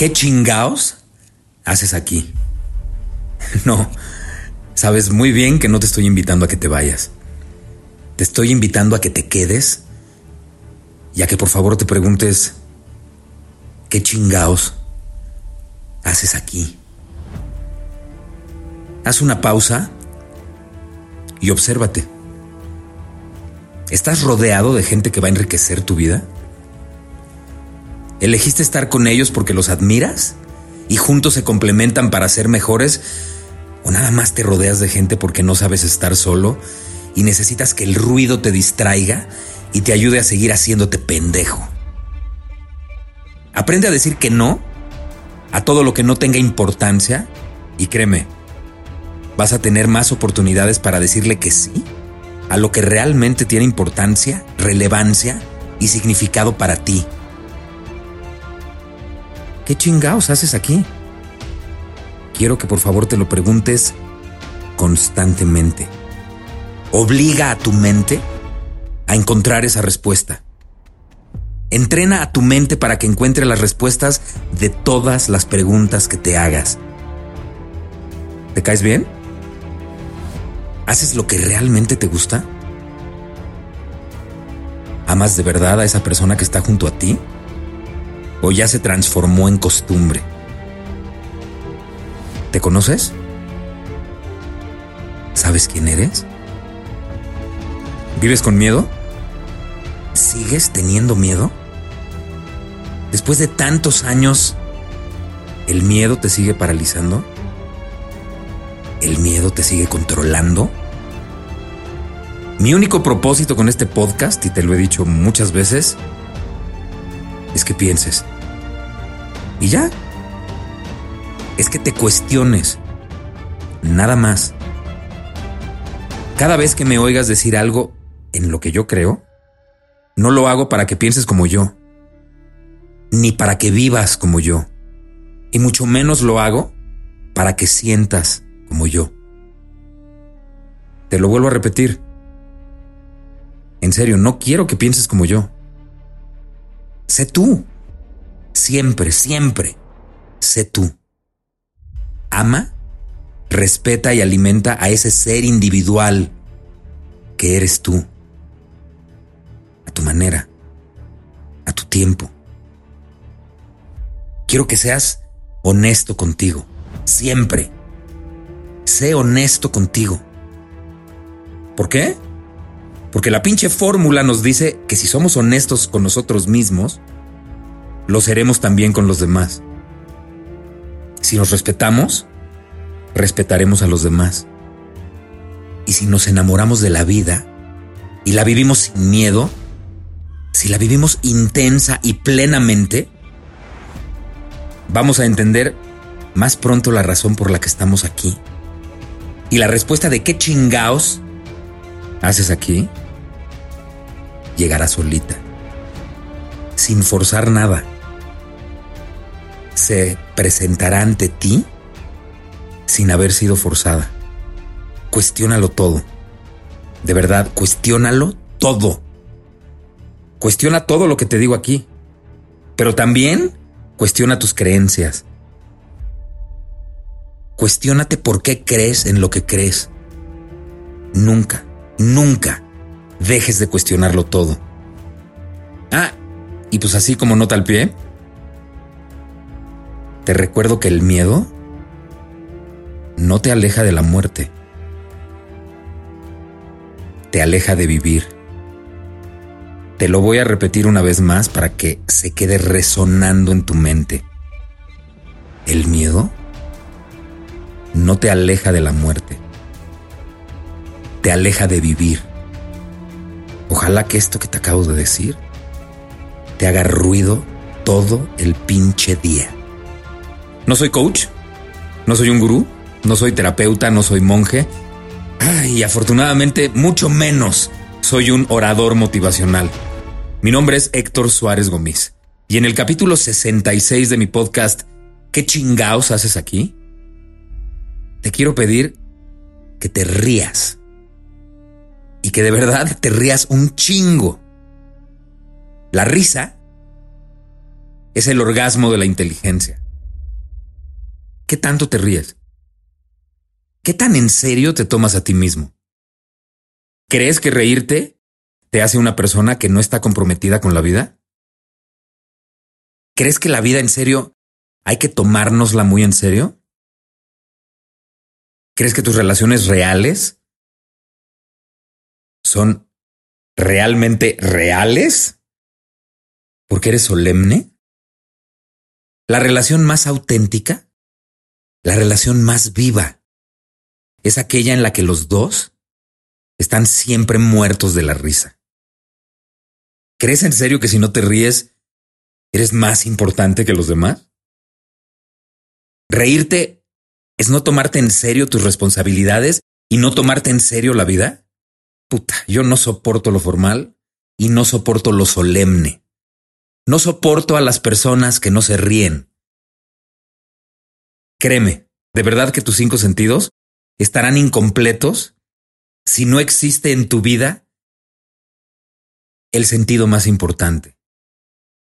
¿Qué chingaos haces aquí? No, sabes muy bien que no te estoy invitando a que te vayas. Te estoy invitando a que te quedes y a que por favor te preguntes, ¿qué chingaos haces aquí? Haz una pausa y obsérvate. ¿Estás rodeado de gente que va a enriquecer tu vida? ¿Elegiste estar con ellos porque los admiras y juntos se complementan para ser mejores? ¿O nada más te rodeas de gente porque no sabes estar solo y necesitas que el ruido te distraiga y te ayude a seguir haciéndote pendejo? Aprende a decir que no a todo lo que no tenga importancia y créeme, vas a tener más oportunidades para decirle que sí a lo que realmente tiene importancia, relevancia y significado para ti. ¿Qué chingados haces aquí? Quiero que por favor te lo preguntes constantemente. Obliga a tu mente a encontrar esa respuesta. Entrena a tu mente para que encuentre las respuestas de todas las preguntas que te hagas. ¿Te caes bien? ¿Haces lo que realmente te gusta? ¿Amas de verdad a esa persona que está junto a ti? ¿O ya se transformó en costumbre? ¿Te conoces? ¿Sabes quién eres? ¿Vives con miedo? ¿Sigues teniendo miedo? Después de tantos años, ¿el miedo te sigue paralizando? ¿El miedo te sigue controlando? Mi único propósito con este podcast, y te lo he dicho muchas veces, es que pienses. Y ya. Es que te cuestiones. Nada más. Cada vez que me oigas decir algo en lo que yo creo, no lo hago para que pienses como yo, ni para que vivas como yo, y mucho menos lo hago para que sientas como yo. Te lo vuelvo a repetir. En serio, no quiero que pienses como yo. Sé tú. Siempre, siempre. Sé tú. Ama, respeta y alimenta a ese ser individual que eres tú. A tu manera. A tu tiempo. Quiero que seas honesto contigo. Siempre. Sé honesto contigo. ¿Por qué? Porque la pinche fórmula nos dice que si somos honestos con nosotros mismos, lo seremos también con los demás. Si nos respetamos, respetaremos a los demás. Y si nos enamoramos de la vida y la vivimos sin miedo, si la vivimos intensa y plenamente, vamos a entender más pronto la razón por la que estamos aquí. Y la respuesta de qué chingaos haces aquí llegará solita, sin forzar nada. Se presentará ante ti sin haber sido forzada. Cuestiónalo todo. De verdad, cuestiónalo todo. Cuestiona todo lo que te digo aquí. Pero también cuestiona tus creencias. Cuestiónate por qué crees en lo que crees. Nunca, nunca dejes de cuestionarlo todo. Ah, y pues así como nota al pie, te recuerdo que el miedo no te aleja de la muerte, te aleja de vivir. Te lo voy a repetir una vez más para que se quede resonando en tu mente. El miedo no te aleja de la muerte. Te aleja de vivir. Ojalá que esto que te acabo de decir te haga ruido todo el pinche día. No soy coach, no soy un gurú, no soy terapeuta, no soy monje. y afortunadamente, mucho menos soy un orador motivacional. Mi nombre es Héctor Suárez Gómez. Y en el capítulo 66 de mi podcast, ¿Qué chingaos haces aquí? Te quiero pedir que te rías. Que de verdad te rías un chingo. La risa es el orgasmo de la inteligencia. ¿Qué tanto te ríes? ¿Qué tan en serio te tomas a ti mismo? ¿Crees que reírte te hace una persona que no está comprometida con la vida? ¿Crees que la vida en serio hay que tomárnosla muy en serio? ¿Crees que tus relaciones reales son realmente reales? ¿Porque eres solemne? La relación más auténtica, la relación más viva, es aquella en la que los dos están siempre muertos de la risa. ¿Crees en serio que si no te ríes, eres más importante que los demás? Reírte es no tomarte en serio tus responsabilidades y no tomarte en serio la vida. Puta, yo no soporto lo formal y no soporto lo solemne. No soporto a las personas que no se ríen. Créeme, de verdad que tus cinco sentidos estarán incompletos si no existe en tu vida el sentido más importante.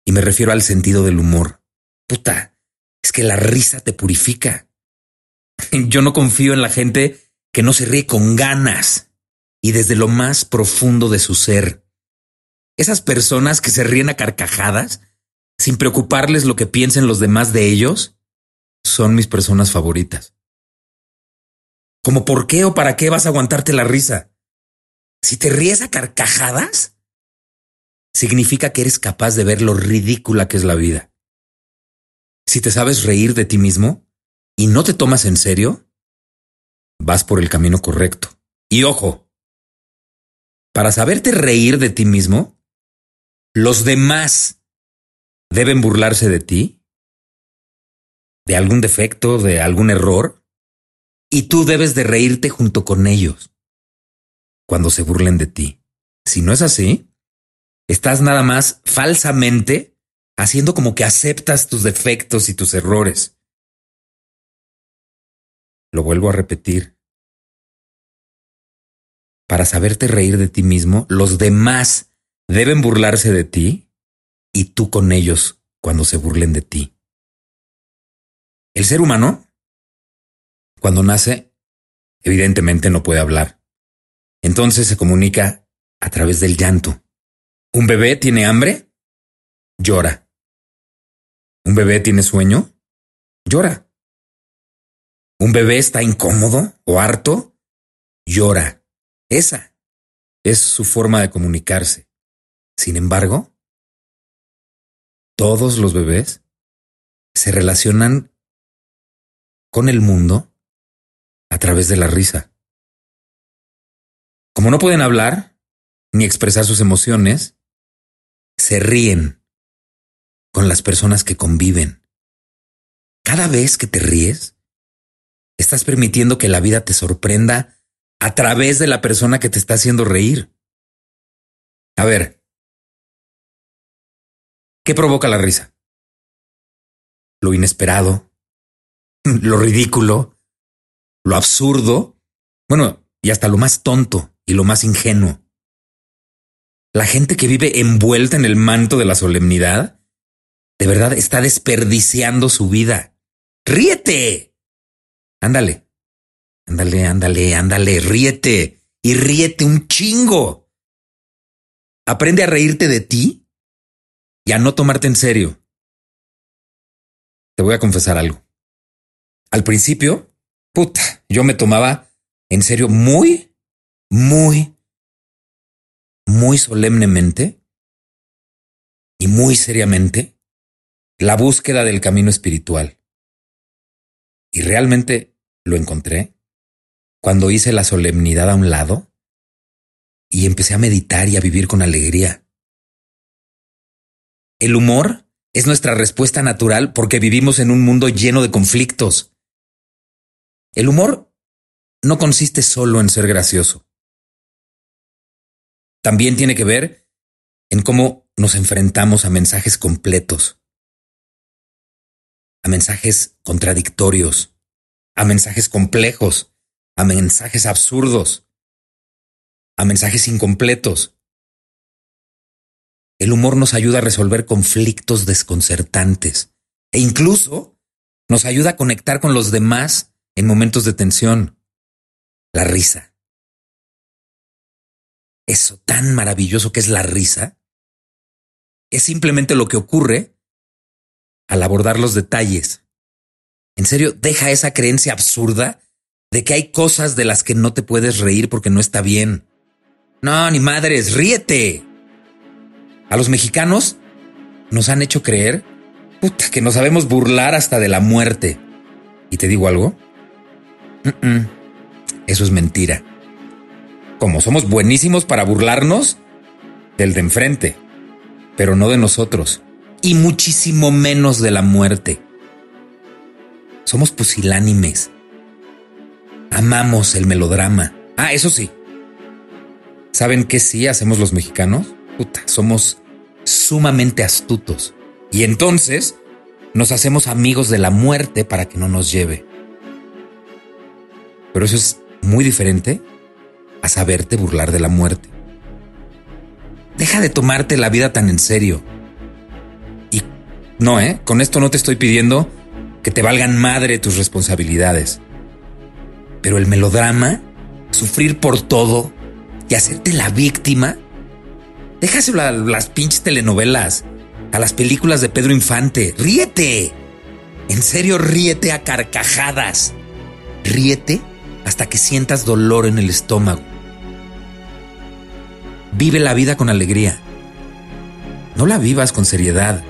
Y me refiero al sentido del humor. Puta, es que la risa te purifica. Yo no confío en la gente que no se ríe con ganas y desde lo más profundo de su ser. Esas personas que se ríen a carcajadas sin preocuparles lo que piensen los demás de ellos son mis personas favoritas. ¿Cómo por qué o para qué vas a aguantarte la risa? Si te ríes a carcajadas, significa que eres capaz de ver lo ridícula que es la vida. Si te sabes reír de ti mismo y no te tomas en serio, vas por el camino correcto. Y ojo, para saberte reír de ti mismo, los demás deben burlarse de ti, de algún defecto, de algún error, y tú debes de reírte junto con ellos cuando se burlen de ti. Si no es así, estás nada más falsamente haciendo como que aceptas tus defectos y tus errores. Lo vuelvo a repetir. Para saberte reír de ti mismo, los demás deben burlarse de ti y tú con ellos cuando se burlen de ti. El ser humano cuando nace, evidentemente no puede hablar. Entonces se comunica a través del llanto. ¿Un bebé tiene hambre? Llora. ¿Un bebé tiene sueño? Llora. ¿Un bebé está incómodo o harto? Llora. Esa es su forma de comunicarse. Sin embargo, todos los bebés se relacionan con el mundo a través de la risa. Como no pueden hablar ni expresar sus emociones, se ríen con las personas que conviven. Cada vez que te ríes, estás permitiendo que la vida te sorprenda a través de la persona que te está haciendo reír. A ver, ¿qué provoca la risa? Lo inesperado, lo ridículo, lo absurdo, bueno, y hasta lo más tonto y lo más ingenuo. La gente que vive envuelta en el manto de la solemnidad, de verdad está desperdiciando su vida. Ríete. Ándale. Ándale, ándale, ándale, ríete. Y ríete un chingo. Aprende a reírte de ti y a no tomarte en serio. Te voy a confesar algo. Al principio, puta, yo me tomaba en serio muy, muy, muy solemnemente y muy seriamente la búsqueda del camino espiritual. Y realmente lo encontré cuando hice la solemnidad a un lado y empecé a meditar y a vivir con alegría. El humor es nuestra respuesta natural porque vivimos en un mundo lleno de conflictos. El humor no consiste solo en ser gracioso. También tiene que ver en cómo nos enfrentamos a mensajes completos, a mensajes contradictorios, a mensajes complejos, a mensajes absurdos, a mensajes incompletos. El humor nos ayuda a resolver conflictos desconcertantes e incluso nos ayuda a conectar con los demás en momentos de tensión. La risa. Eso tan maravilloso que es la risa es simplemente lo que ocurre al abordar los detalles. En serio, deja esa creencia absurda de que hay cosas de las que no te puedes reír porque no está bien. No, ni madres, ríete. A los mexicanos nos han hecho creer que nos sabemos burlar hasta de la muerte. ¿Y te digo algo? Eso es mentira. Como somos buenísimos para burlarnos del de enfrente, pero no de nosotros. Y muchísimo menos de la muerte. Somos pusilánimes. Amamos el melodrama. Ah, eso sí. ¿Saben qué sí hacemos los mexicanos? Puta, somos sumamente astutos. Y entonces nos hacemos amigos de la muerte para que no nos lleve. Pero eso es muy diferente a saberte burlar de la muerte. Deja de tomarte la vida tan en serio. Y no, ¿eh? Con esto no te estoy pidiendo que te valgan madre tus responsabilidades. Pero el melodrama, sufrir por todo y hacerte la víctima, Déjaselo a las pinches telenovelas, a las películas de Pedro Infante. Ríete. En serio, ríete a carcajadas. Ríete hasta que sientas dolor en el estómago. Vive la vida con alegría. No la vivas con seriedad.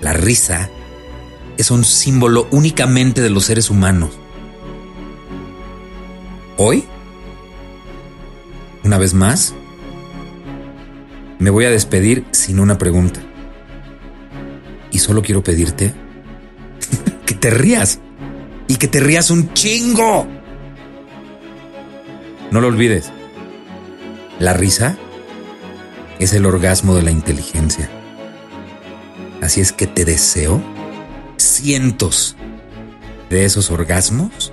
La risa es un símbolo únicamente de los seres humanos. Hoy, una vez más, me voy a despedir sin una pregunta. Y solo quiero pedirte que te rías. Y que te rías un chingo. No lo olvides. La risa es el orgasmo de la inteligencia. Así es que te deseo cientos de esos orgasmos